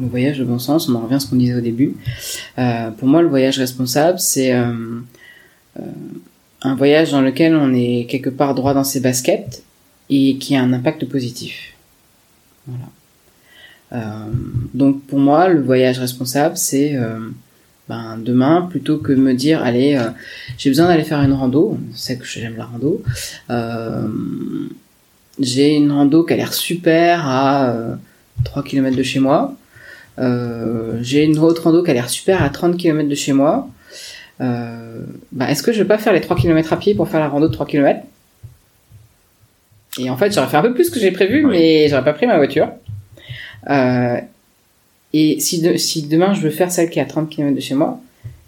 Le voyage de bon sens, on en revient à ce qu'on disait au début. Euh, pour moi, le voyage responsable, c'est euh, euh, un voyage dans lequel on est quelque part droit dans ses baskets et qui a un impact positif. Voilà. Donc pour moi, le voyage responsable, c'est ben, demain, plutôt que me dire, allez, j'ai besoin d'aller faire une rando, sais que j'aime la rando, j'ai une rando qui a l'air super à euh, 3 km de chez moi, j'ai une autre rando qui a l'air super à 30 km de chez moi. Euh, bah, est-ce que je vais pas faire les 3 km à pied pour faire la rando de 3 km Et en fait, j'aurais fait un peu plus que j'ai prévu, Oui. mais j'aurais pas pris ma voiture. Euh, et si, de- si demain je veux faire celle qui est à 30 km de chez moi,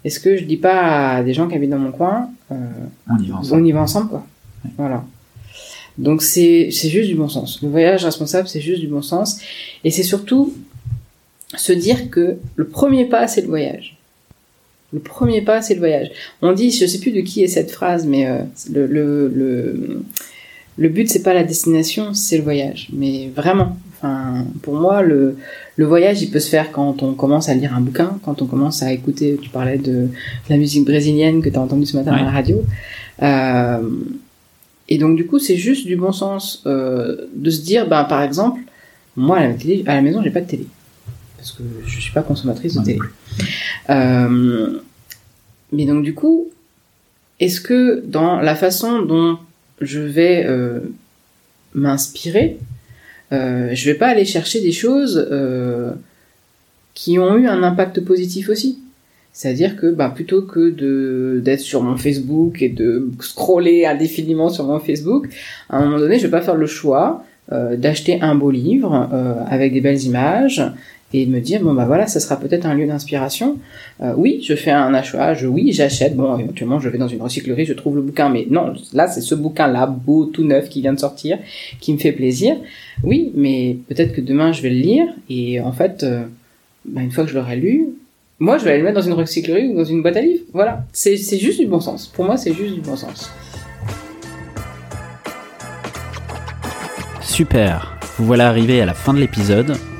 est-ce que je dis pas à des gens qui habitent dans mon coin, euh, On y va on y va ensemble, quoi. Voilà. Donc c'est juste du bon sens. Le voyage responsable, c'est juste du bon sens, et c'est surtout se dire que le premier pas, c'est le voyage. Le premier pas, c'est le voyage. On dit, je sais plus de qui est cette phrase, mais euh, le, le, le, le but, c'est pas la destination, c'est le voyage. Mais vraiment, enfin, pour moi, le, le voyage, il peut se faire quand on commence à lire un bouquin, quand on commence à écouter, tu parlais de, de la musique brésilienne que tu as entendue ce matin Ouais. à la radio. Euh, et donc, du coup, c'est juste du bon sens euh, de se dire, ben, par exemple, moi, à la, télé, à la maison, j'ai pas de télé. Parce que je suis pas consommatrice de télé. Euh, mais donc, du coup, est-ce que dans la façon dont je vais euh, m'inspirer, euh, je vais pas aller chercher des choses euh, qui ont eu un impact positif aussi? C'est-à-dire que bah, plutôt que de d'être sur mon Facebook et de scroller indéfiniment sur mon Facebook, à un moment donné, je vais pas faire le choix euh, d'acheter un beau livre euh, avec des belles images et de me dire bon bah voilà, ça sera peut-être un lieu d'inspiration. Euh, oui, je fais un achat, je, oui, j'achète. Bon, éventuellement, je vais dans une recyclerie, je trouve le bouquin, mais non, là c'est ce bouquin-là, beau, tout neuf, qui vient de sortir, qui me fait plaisir. Oui, mais peut-être que demain je vais le lire et en fait, euh, bah, une fois que je l'aurai lu, moi, je vais aller le mettre dans une recyclerie ou dans une boîte à livres. Voilà. C'est juste du bon sens. Pour moi, c'est juste du bon sens. Super, vous voilà arrivé à la fin de l'épisode,